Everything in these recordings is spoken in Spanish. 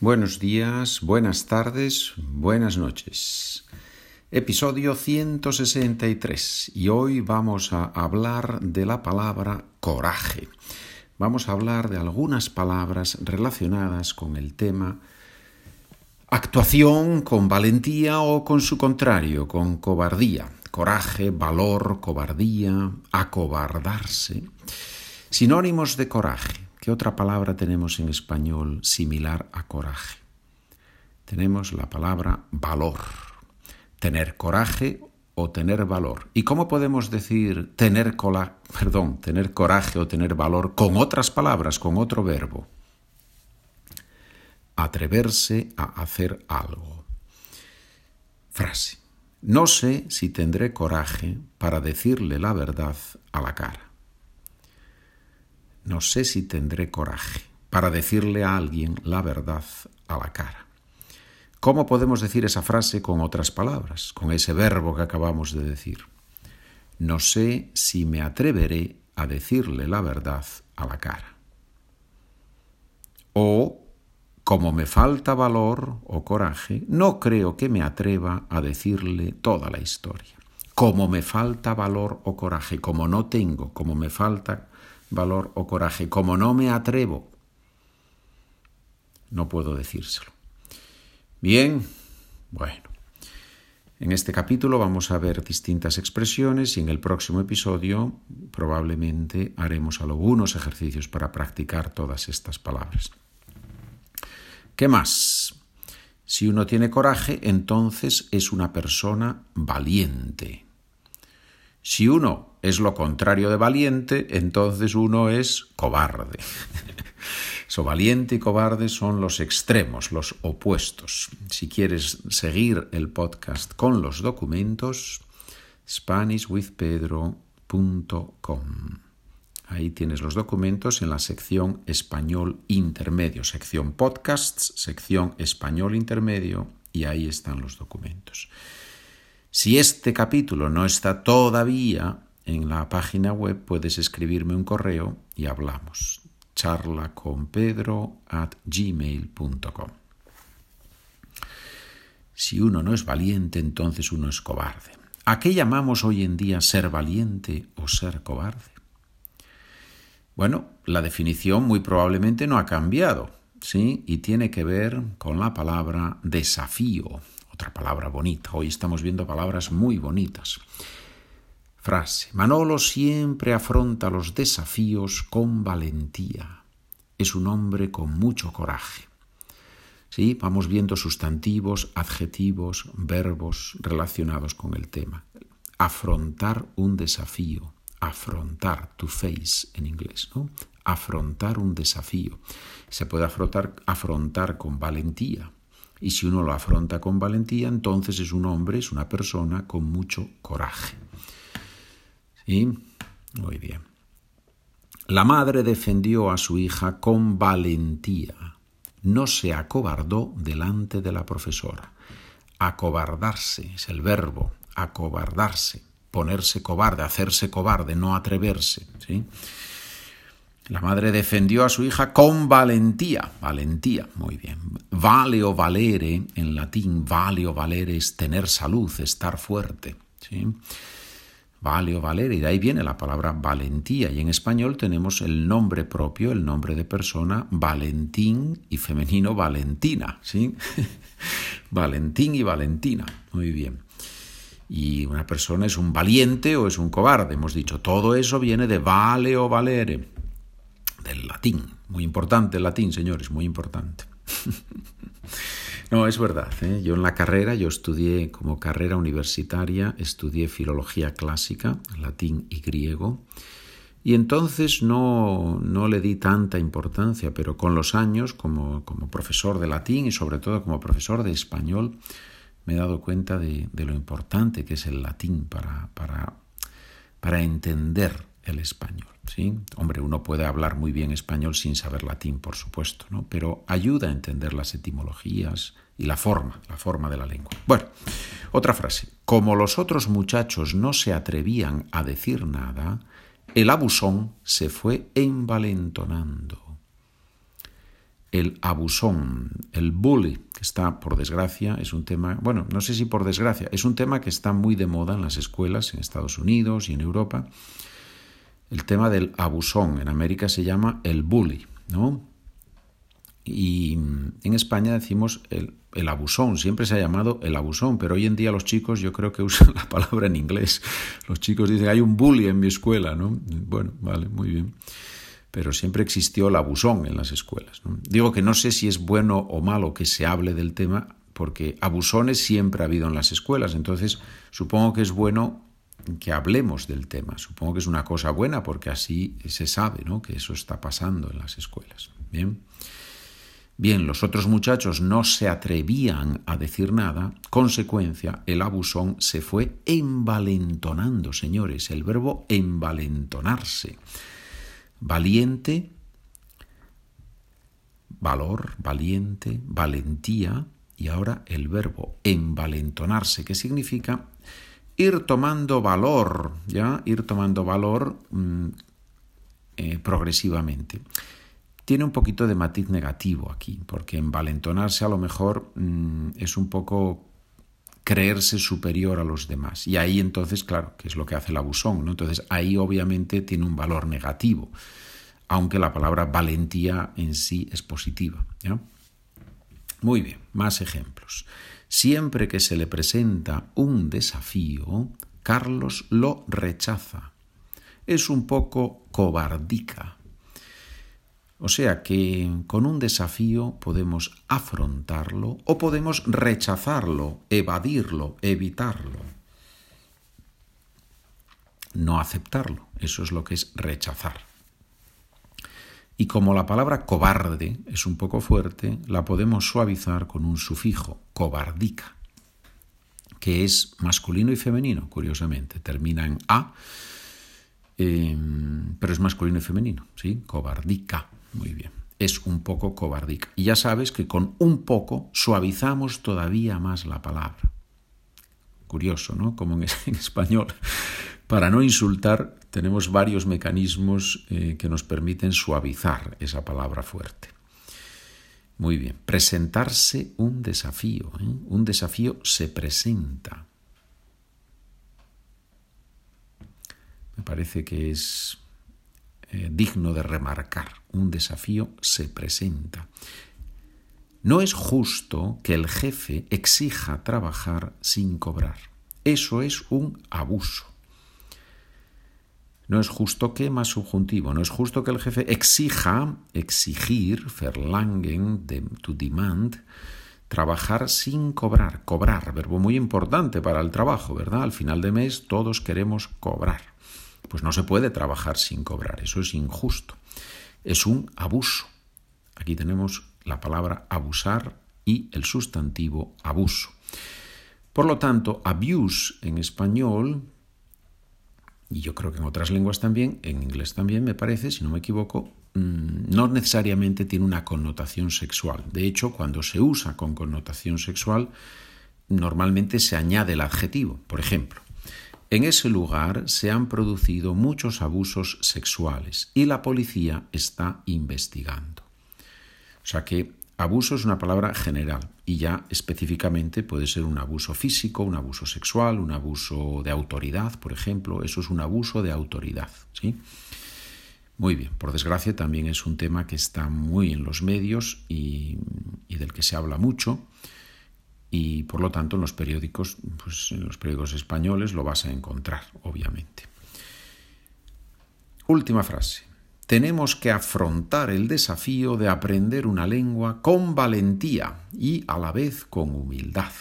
Buenos días, buenas tardes, buenas noches. Episodio 163 y hoy vamos a hablar de la palabra coraje. Vamos a hablar de algunas palabras relacionadas con el tema actuación con valentía o con su contrario, con cobardía. Coraje, valor, cobardía, acobardarse. Sinónimos de coraje. ¿Qué otra palabra tenemos en español similar a coraje? Tenemos la palabra valor. Tener coraje o tener valor. ¿Y cómo podemos decir tener, cola, perdón, tener coraje o tener valor con otras palabras, con otro verbo? Atreverse a hacer algo. Frase. No sé si tendré coraje para decirle la verdad a la cara no sé si tendré coraje para decirle a alguien la verdad a la cara. ¿Cómo podemos decir esa frase con otras palabras, con ese verbo que acabamos de decir? No sé si me atreveré a decirle la verdad a la cara. O, como me falta valor o coraje, no creo que me atreva a decirle toda la historia. Como me falta valor o coraje, como no tengo, como me falta valor o coraje. Como no me atrevo, no puedo decírselo. Bien, bueno. En este capítulo vamos a ver distintas expresiones y en el próximo episodio probablemente haremos algunos ejercicios para practicar todas estas palabras. ¿Qué más? Si uno tiene coraje, entonces es una persona valiente. Si uno es lo contrario de valiente, entonces uno es cobarde. so, valiente y cobarde son los extremos, los opuestos. Si quieres seguir el podcast con los documentos, SpanishWithPedro.com. Ahí tienes los documentos en la sección Español Intermedio, sección Podcasts, sección Español Intermedio, y ahí están los documentos. Si este capítulo no está todavía en la página web, puedes escribirme un correo y hablamos. charla con pedro at gmail.com. Si uno no es valiente, entonces uno es cobarde. ¿A qué llamamos hoy en día ser valiente o ser cobarde? Bueno, la definición muy probablemente no ha cambiado, ¿sí? Y tiene que ver con la palabra desafío otra palabra bonita. Hoy estamos viendo palabras muy bonitas. Frase. Manolo siempre afronta los desafíos con valentía. Es un hombre con mucho coraje. ¿Sí? Vamos viendo sustantivos, adjetivos, verbos relacionados con el tema. Afrontar un desafío. Afrontar, to face en inglés, ¿no? Afrontar un desafío. Se puede afrontar, afrontar con valentía, y si uno lo afronta con valentía, entonces es un hombre, es una persona con mucho coraje. ¿Sí? Muy bien. La madre defendió a su hija con valentía. No se acobardó delante de la profesora. Acobardarse es el verbo, acobardarse, ponerse cobarde, hacerse cobarde, no atreverse. La madre defendió a su hija con valentía. Valentía, muy bien. Vale o valere, en latín, vale o valere es tener salud, estar fuerte. ¿sí? Vale o valere, y de ahí viene la palabra valentía. Y en español tenemos el nombre propio, el nombre de persona, Valentín y femenino Valentina. ¿sí? Valentín y Valentina. Muy bien. Y una persona es un valiente o es un cobarde. Hemos dicho, todo eso viene de vale o valere del latín. Muy importante el latín, señores, muy importante. no, es verdad. ¿eh? Yo en la carrera, yo estudié como carrera universitaria, estudié filología clásica, latín y griego. Y entonces no, no le di tanta importancia, pero con los años, como, como, profesor de latín y sobre todo como profesor de español, me he dado cuenta de, de lo importante que es el latín para, para, para entender el español. ¿Sí? Hombre, uno puede hablar muy bien español sin saber latín, por supuesto, ¿no? pero ayuda a entender las etimologías y la forma, la forma de la lengua. Bueno, otra frase. Como los otros muchachos no se atrevían a decir nada, el abusón se fue envalentonando. el abusón, el bully, que está, por desgracia, es un tema, bueno, no sé si por desgracia, es un tema que está muy de moda en las escuelas en Estados Unidos y en Europa. El tema del abusón, en América se llama el bully, ¿no? Y en España decimos el, el, abusón, siempre se ha llamado el abusón, pero hoy en día los chicos yo creo que usan la palabra en inglés. Los chicos dicen, hay un bully en mi escuela, ¿no? Bueno, vale, muy bien pero siempre existió el abusón en las escuelas. Digo que no sé si es bueno o malo que se hable del tema, porque abusones siempre ha habido en las escuelas, entonces supongo que es bueno que hablemos del tema. Supongo que es una cosa buena porque así se sabe ¿no? que eso está pasando en las escuelas. Bien. Bien, los otros muchachos no se atrevían a decir nada, consecuencia, el abusón se fue envalentonando, señores, el verbo envalentonarse valiente, valor, valiente, valentía, y ahora el verbo envalentonarse, que significa ir tomando valor, ¿ya? Ir tomando valor mm, eh, progresivamente. Tiene un poquito de matiz negativo aquí, porque envalentonarse a lo mejor mm, es un poco creerse superior a los demás. Y ahí entonces, claro, que es lo que hace el abusón, ¿no? Entonces ahí obviamente tiene un valor negativo, aunque la palabra valentía en sí es positiva. Muy bien, más ejemplos. Siempre que se le presenta un desafío, Carlos lo rechaza. Es un poco cobardica. O sea que con un desafío podemos afrontarlo o podemos rechazarlo, evadirlo, evitarlo. No aceptarlo, eso es lo que es rechazar. Y como la palabra cobarde es un poco fuerte, la podemos suavizar con un sufijo, cobardica, que es masculino y femenino, curiosamente. Termina en A, em, pero es masculino y femenino, ¿sí? Cobardica. Muy bien. Es un poco cobardica. Y ya sabes que con un poco suavizamos todavía más la palabra. Curioso, ¿no? Como en, español. Para no insultar, tenemos varios mecanismos eh, que nos permiten suavizar esa palabra fuerte. Muy bien. Presentarse un desafío. ¿eh? Un desafío se presenta. Me parece que es eh, digno de remarcar. Un desafío se presenta. No es justo que el jefe exija trabajar sin cobrar. Eso es un abuso. No es justo que más subjuntivo, no es justo que el jefe exija, exigir, verlangen, to demand, trabajar sin cobrar. Cobrar, verbo muy importante para el trabajo, ¿verdad? Al final de mes todos queremos cobrar. Pues no se puede trabajar sin cobrar, eso es injusto. Es un abuso. Aquí tenemos la palabra abusar y el sustantivo abuso. Por lo tanto, abuse en español, y yo creo que en otras lenguas también, en inglés también me parece, si no me equivoco, mm, no necesariamente tiene una connotación sexual. De hecho, cuando se usa con connotación sexual, normalmente se añade el adjetivo. Por ejemplo, en ese lugar se han producido muchos abusos sexuales y la policía está investigando. O sea que abuso es una palabra general y ya específicamente puede ser un abuso físico, un abuso sexual, un abuso de autoridad, por ejemplo. Eso es un abuso de autoridad. ¿sí? Muy bien, por desgracia también es un tema que está muy en los medios y, del que se habla mucho y por lo tanto en los periódicos, pues en los periódicos españoles lo vas a encontrar, obviamente. Última frase. Tenemos que afrontar el desafío de aprender una lengua con valentía y a la vez con humildad.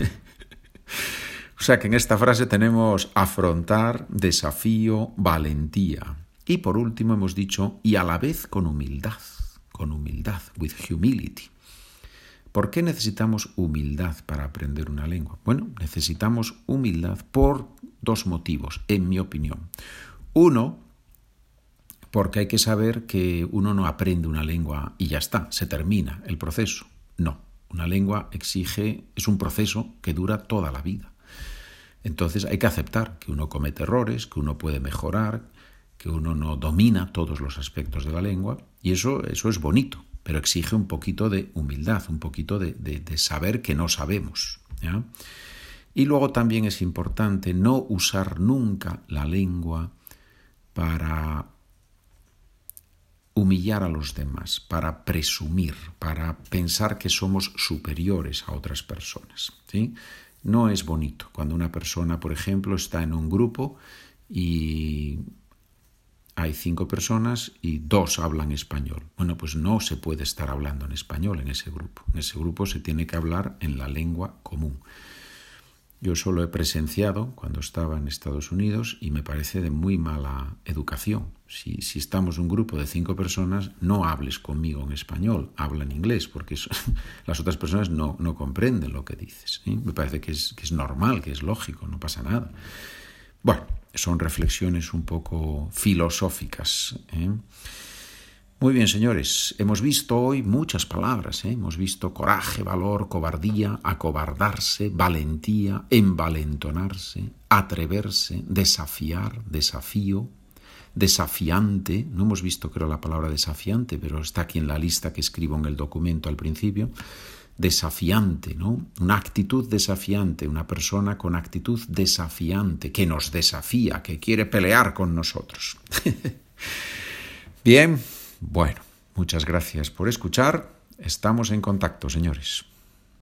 o sea que en esta frase tenemos afrontar, desafío, valentía. Y por último hemos dicho y a la vez con humildad, con humildad, with humility. ¿Por qué necesitamos humildad para aprender una lengua? Bueno, necesitamos humildad por dos motivos, en mi opinión. Uno, porque hay que saber que uno no aprende una lengua y ya está, se termina el proceso. No, una lengua exige, es un proceso que dura toda la vida. Entonces hay que aceptar que uno comete errores, que uno puede mejorar, que uno no domina todos los aspectos de la lengua y eso, eso es bonito, pero exige un poquito de humildad, un poquito de, saber que no sabemos. Y luego también es importante no usar nunca la lengua para humillar a los demás, para presumir, para pensar que somos superiores a otras personas. ¿sí? No es bonito cuando una persona, por ejemplo, está en un grupo y hay cinco personas y dos hablan español. Bueno, pues no se puede estar hablando en español en ese grupo. En ese grupo se tiene que hablar en la lengua común. Yo solo he presenciado cuando estaba en Estados Unidos y me parece de muy mala educación. Si, estamos un grupo de cinco personas, no hables conmigo en español, habla en inglés, porque las otras personas no, no, comprenden lo que dices. Me parece que es, que es normal, que es lógico, no pasa nada. Bueno, son reflexiones un poco filosóficas. ¿eh? Muy bien, señores, hemos visto hoy muchas palabras. ¿eh? Hemos visto coraje, valor, cobardía, acobardarse, valentía, envalentonarse, atreverse, desafiar, desafío, desafiante. No hemos visto, creo, la palabra desafiante, pero está aquí en la lista que escribo en el documento al principio. Desafiante, ¿no? Una actitud desafiante, una persona con actitud desafiante, que nos desafía, que quiere pelear con nosotros. bien. Bueno, muchas gracias por escuchar. Estamos en contacto, señores.